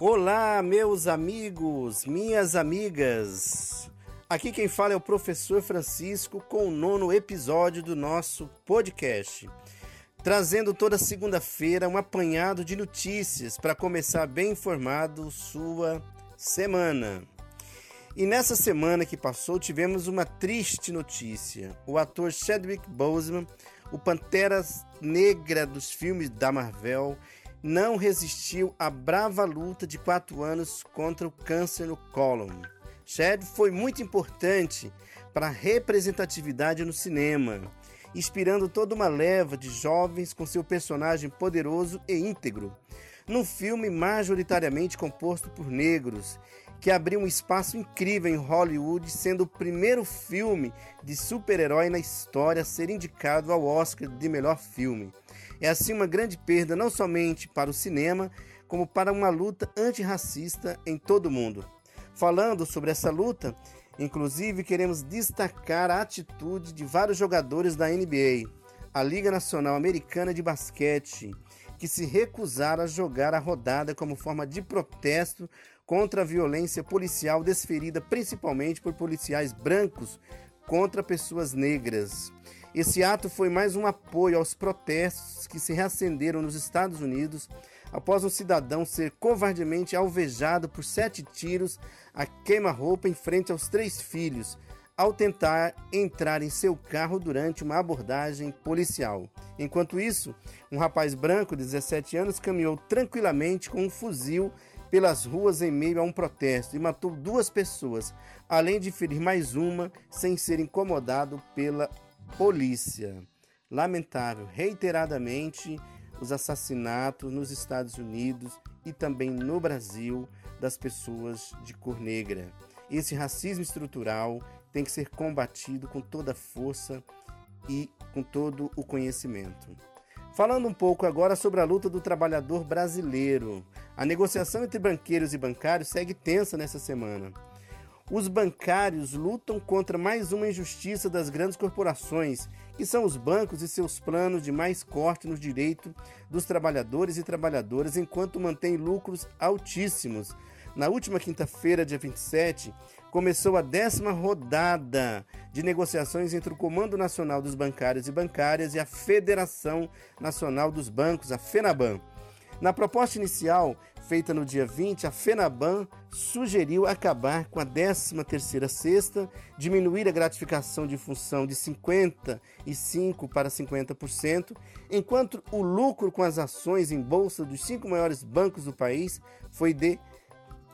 Olá, meus amigos, minhas amigas. Aqui quem fala é o professor Francisco com o nono episódio do nosso podcast, trazendo toda segunda-feira um apanhado de notícias para começar bem informado sua semana. E nessa semana que passou tivemos uma triste notícia. O ator Chadwick Boseman, o Pantera Negra dos filmes da Marvel, não resistiu à brava luta de quatro anos contra o câncer no cólon. Chad foi muito importante para a representatividade no cinema, inspirando toda uma leva de jovens com seu personagem poderoso e íntegro, num filme majoritariamente composto por negros, que abriu um espaço incrível em Hollywood, sendo o primeiro filme de super-herói na história a ser indicado ao Oscar de melhor filme. É assim uma grande perda não somente para o cinema, como para uma luta antirracista em todo o mundo. Falando sobre essa luta, inclusive queremos destacar a atitude de vários jogadores da NBA, a Liga Nacional Americana de Basquete, que se recusaram a jogar a rodada como forma de protesto contra a violência policial desferida principalmente por policiais brancos contra pessoas negras. Esse ato foi mais um apoio aos protestos que se reacenderam nos Estados Unidos após um cidadão ser covardemente alvejado por sete tiros a queima-roupa em frente aos três filhos, ao tentar entrar em seu carro durante uma abordagem policial. Enquanto isso, um rapaz branco de 17 anos caminhou tranquilamente com um fuzil pelas ruas em meio a um protesto e matou duas pessoas, além de ferir mais uma sem ser incomodado pela polícia. Lamentável, reiteradamente, os assassinatos nos Estados Unidos e também no Brasil das pessoas de cor negra. Esse racismo estrutural tem que ser combatido com toda a força e com todo o conhecimento. Falando um pouco agora sobre a luta do trabalhador brasileiro. A negociação entre banqueiros e bancários segue tensa nessa semana. Os bancários lutam contra mais uma injustiça das grandes corporações, que são os bancos e seus planos de mais corte nos direitos dos trabalhadores e trabalhadoras, enquanto mantêm lucros altíssimos. Na última quinta-feira, dia 27, começou a décima rodada de negociações entre o Comando Nacional dos Bancários e Bancárias e a Federação Nacional dos Bancos, a FENABAN. Na proposta inicial, feita no dia 20, a FENABAN sugeriu acabar com a 13ª cesta, diminuir a gratificação de função de 55% para 50%, enquanto o lucro com as ações em bolsa dos cinco maiores bancos do país foi de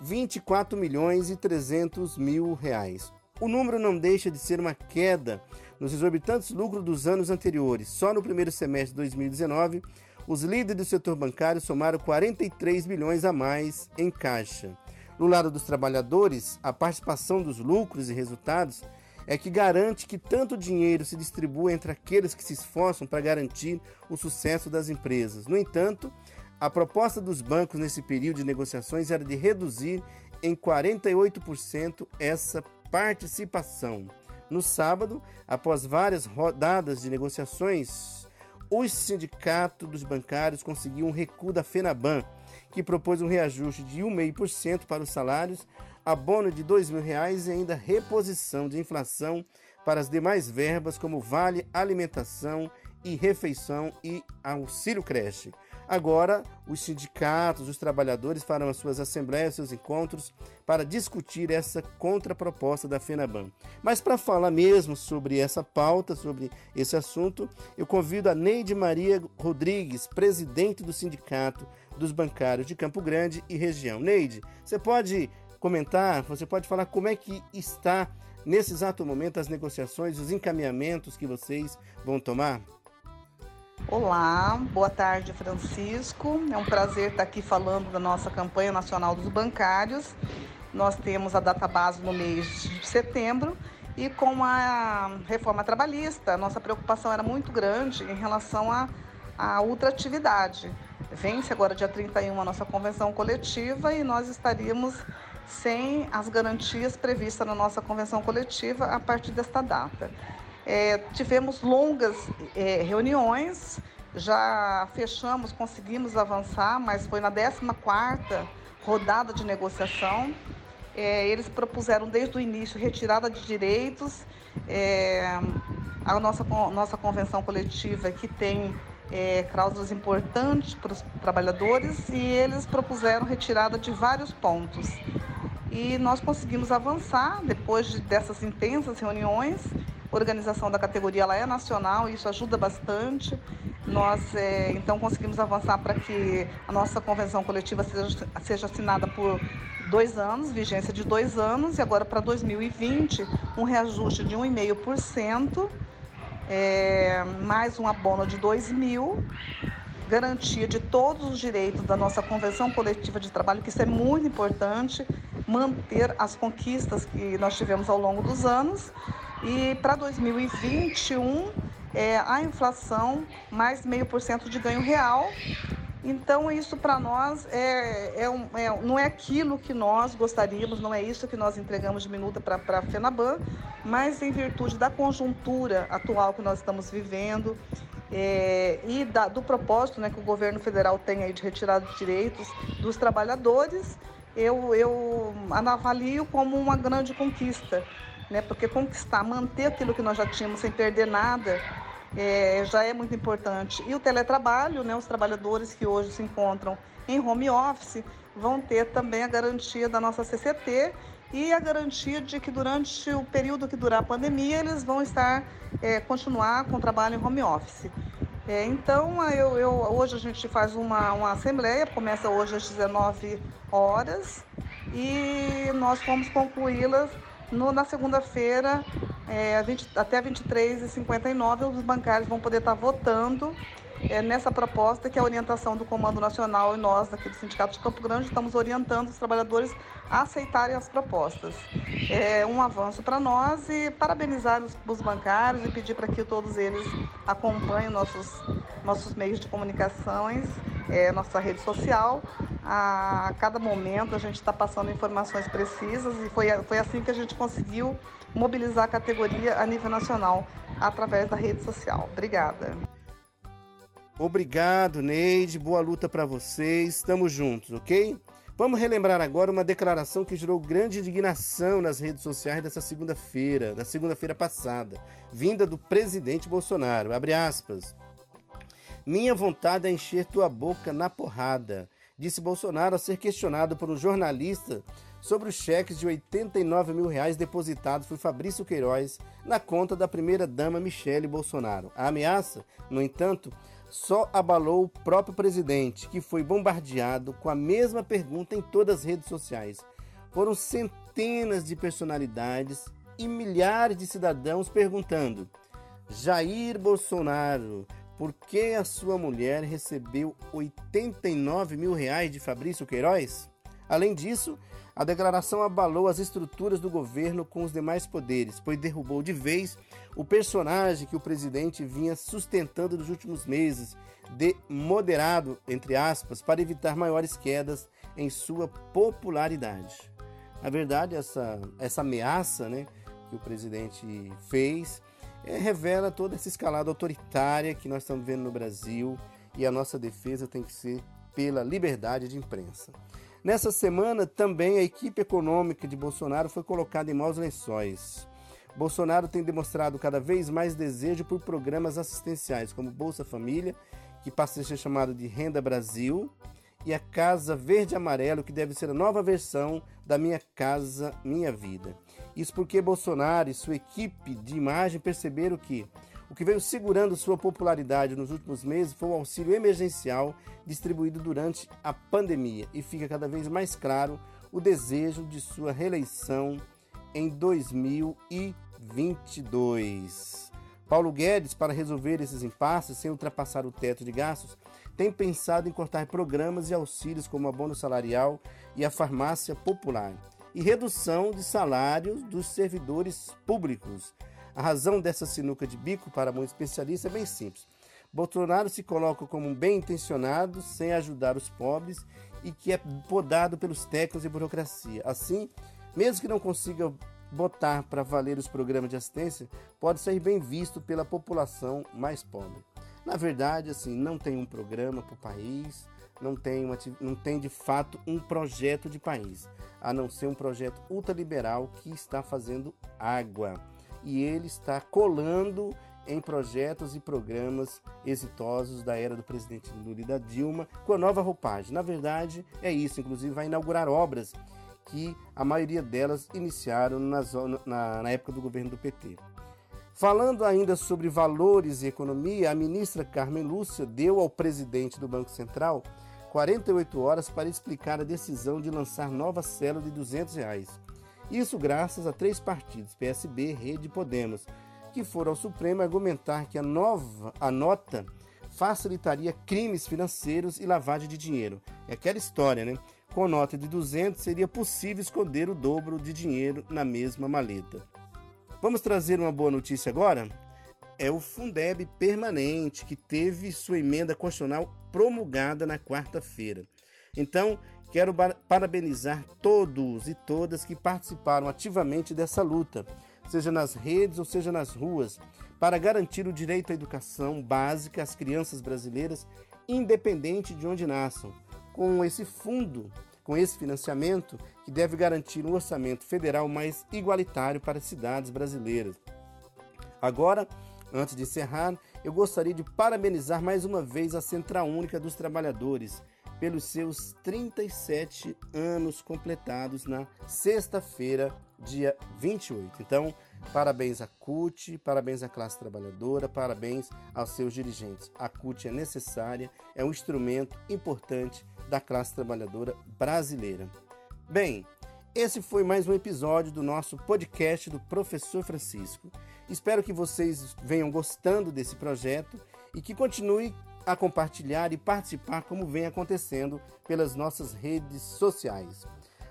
24 milhões e 300 mil reais. O número não deixa de ser uma queda nos exorbitantes lucros dos anos anteriores. Só no primeiro semestre de 2019, os líderes do setor bancário somaram 43 bilhões a mais em caixa. No lado dos trabalhadores, a participação dos lucros e resultados é que garante que tanto dinheiro se distribua entre aqueles que se esforçam para garantir o sucesso das empresas. No entanto, a proposta dos bancos nesse período de negociações era de reduzir em 48% essa participação. No sábado, após várias rodadas de negociações, o Sindicato dos Bancários conseguiu um recuo da FENABAN, que propôs um reajuste de 1,5% para os salários, abono de R$ 2.000 e ainda reposição de inflação para as demais verbas como vale alimentação e refeição e auxílio creche. Agora, os sindicatos, os trabalhadores farão as suas assembleias, seus encontros para discutir essa contraproposta da FENABAN. Mas para falar mesmo sobre essa pauta, sobre esse assunto, eu convido a Neide Maria Rodrigues, presidente do Sindicato dos Bancários de Campo Grande e região. Neide, você pode comentar, você pode falar como é que está nesse exato momento as negociações, os encaminhamentos que vocês vão tomar? Olá, boa tarde, Francisco. É um prazer estar aqui falando da nossa campanha nacional dos bancários. Nós temos a data base no mês de setembro e com a reforma trabalhista, nossa preocupação era muito grande em relação à, à ultratividade. Vence agora dia 31 a nossa convenção coletiva e nós estaríamos sem as garantias previstas na nossa convenção coletiva a partir desta data. É, tivemos longas é, reuniões, já fechamos, conseguimos avançar, mas foi na 14ª rodada de negociação. É, eles propuseram desde o início retirada de direitos, é, a nossa, nossa convenção coletiva que tem é, cláusulas importantes para os trabalhadores e eles propuseram retirada de vários pontos. E nós conseguimos avançar depois de, dessas intensas reuniões. Organização da categoria ela é nacional, e isso ajuda bastante. Nós é, então conseguimos avançar para que a nossa convenção coletiva seja, seja assinada por dois anos, vigência de dois anos, e agora para 2020 um reajuste de 1,5%, é, mais um abono de 2 mil, garantia de todos os direitos da nossa convenção coletiva de trabalho, que isso é muito importante, manter as conquistas que nós tivemos ao longo dos anos. E para 2021, é, a inflação mais meio por cento de ganho real então, isso para nós é, é, um, é, não é aquilo que nós gostaríamos, não é isso que nós entregamos de minuta para a FENABAN, mas em virtude da conjuntura atual que nós estamos vivendo é, e da, do propósito né, que o governo federal tem aí de retirada de direitos dos trabalhadores, eu, eu avalio como uma grande conquista, né, porque conquistar, manter aquilo que nós já tínhamos sem perder nada, é, já é muito importante. E o teletrabalho, né, os trabalhadores que hoje se encontram em home office vão ter também a garantia da nossa CCT e a garantia de que durante o período que durar a pandemia eles vão estar é, continuar com o trabalho em home office. É, então, eu, eu, hoje a gente faz uma, uma assembleia, começa hoje às 19 horas e nós vamos concluí-las na segunda-feira, é, 20, até 23h59, os bancários vão poder estar votando é, nessa proposta, que a orientação do Comando Nacional e nós, daqui do Sindicato de Campo Grande, estamos orientando os trabalhadores a aceitarem as propostas. É um avanço para nós e parabenizar os, os bancários e pedir para que todos eles acompanhem nossos, nossos meios de comunicações, é, nossa rede social. A cada momento a gente está passando informações precisas e foi, foi assim que a gente conseguiu mobilizar a categoria a nível nacional através da rede social. Obrigada. Obrigado, Neide. Boa luta para vocês. Estamos juntos, ok? Vamos relembrar agora uma declaração que gerou grande indignação nas redes sociais dessa segunda-feira, da segunda-feira passada, vinda do presidente Bolsonaro. Abre aspas. Minha vontade é encher tua boca na porrada, disse Bolsonaro ao ser questionado por um jornalista sobre os cheques de 89 mil reais depositados por Fabrício Queiroz na conta da primeira-dama Michele Bolsonaro. A ameaça, no entanto, só abalou o próprio presidente, que foi bombardeado com a mesma pergunta em todas as redes sociais. Foram centenas de personalidades e milhares de cidadãos perguntando: Jair Bolsonaro, por que a sua mulher recebeu 89 mil reais de Fabrício Queiroz? Além disso, a declaração abalou as estruturas do governo com os demais poderes, pois derrubou de vez o personagem que o presidente vinha sustentando nos últimos meses, de moderado, entre aspas, para evitar maiores quedas em sua popularidade. Na verdade, essa, essa ameaça né, que o presidente fez é, revela toda essa escalada autoritária que nós estamos vendo no Brasil e a nossa defesa tem que ser pela liberdade de imprensa. Nessa semana, também a equipe econômica de Bolsonaro foi colocada em maus lençóis. Bolsonaro tem demonstrado cada vez mais desejo por programas assistenciais, como Bolsa Família, que passa a ser chamado de Renda Brasil, e a Casa Verde Amarelo, que deve ser a nova versão da Minha Casa Minha Vida. Isso porque Bolsonaro e sua equipe de imagem perceberam que o que veio segurando sua popularidade nos últimos meses foi o auxílio emergencial distribuído durante a pandemia e fica cada vez mais claro o desejo de sua reeleição em 2022. Paulo Guedes, para resolver esses impasses sem ultrapassar o teto de gastos, tem pensado em cortar programas e auxílios como a bônus salarial e a farmácia popular e redução de salários dos servidores públicos a razão dessa sinuca de bico para muitos especialistas é bem simples. Bolsonaro se coloca como um bem intencionado, sem ajudar os pobres e que é podado pelos técnicos e burocracia. Assim, mesmo que não consiga botar para valer os programas de assistência, pode ser bem visto pela população mais pobre. Na verdade, assim, não tem um programa para o país, não tem, uma, não tem de fato um projeto de país, a não ser um projeto ultraliberal que está fazendo água. E ele está colando em projetos e programas exitosos da era do presidente Lula e da Dilma, com a nova roupagem. Na verdade, é isso, inclusive vai inaugurar obras que a maioria delas iniciaram na, zona, na, na época do governo do PT. Falando ainda sobre valores e economia, a ministra Carmen Lúcia deu ao presidente do Banco Central 48 horas para explicar a decisão de lançar nova célula de 200 reais. Isso graças a três partidos, PSB, Rede e Podemos, que foram ao Supremo argumentar que a nova a nota facilitaria crimes financeiros e lavagem de dinheiro. É aquela história, né? Com nota de 200 seria possível esconder o dobro de dinheiro na mesma maleta. Vamos trazer uma boa notícia agora? É o Fundeb permanente que teve sua emenda constitucional promulgada na quarta-feira. Então, quero parabenizar todos e todas que participaram ativamente dessa luta seja nas redes ou seja nas ruas, para garantir o direito à educação básica às crianças brasileiras, independente de onde nasçam. Com esse fundo, com esse financiamento, que deve garantir um orçamento federal mais igualitário para as cidades brasileiras. Agora, antes de encerrar, eu gostaria de parabenizar mais uma vez a Central Única dos Trabalhadores pelos seus 37 anos completados na sexta-feira, dia 28. Então, parabéns à CUT, parabéns à classe trabalhadora, parabéns aos seus dirigentes. A CUT é necessária, é um instrumento importante da classe trabalhadora brasileira. Bem, esse foi mais um episódio do nosso podcast do Professor Francisco. Espero que vocês venham gostando desse projeto e que continue a compartilhar e participar como vem acontecendo pelas nossas redes sociais.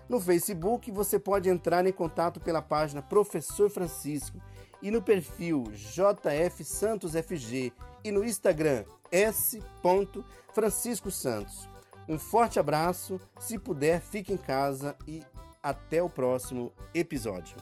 No Facebook você pode entrar em contato pela página Professor Francisco e no perfil JF Santos FG e no Instagram S. Francisco Santos. Um forte abraço, se puder, fique em casa e até o próximo episódio.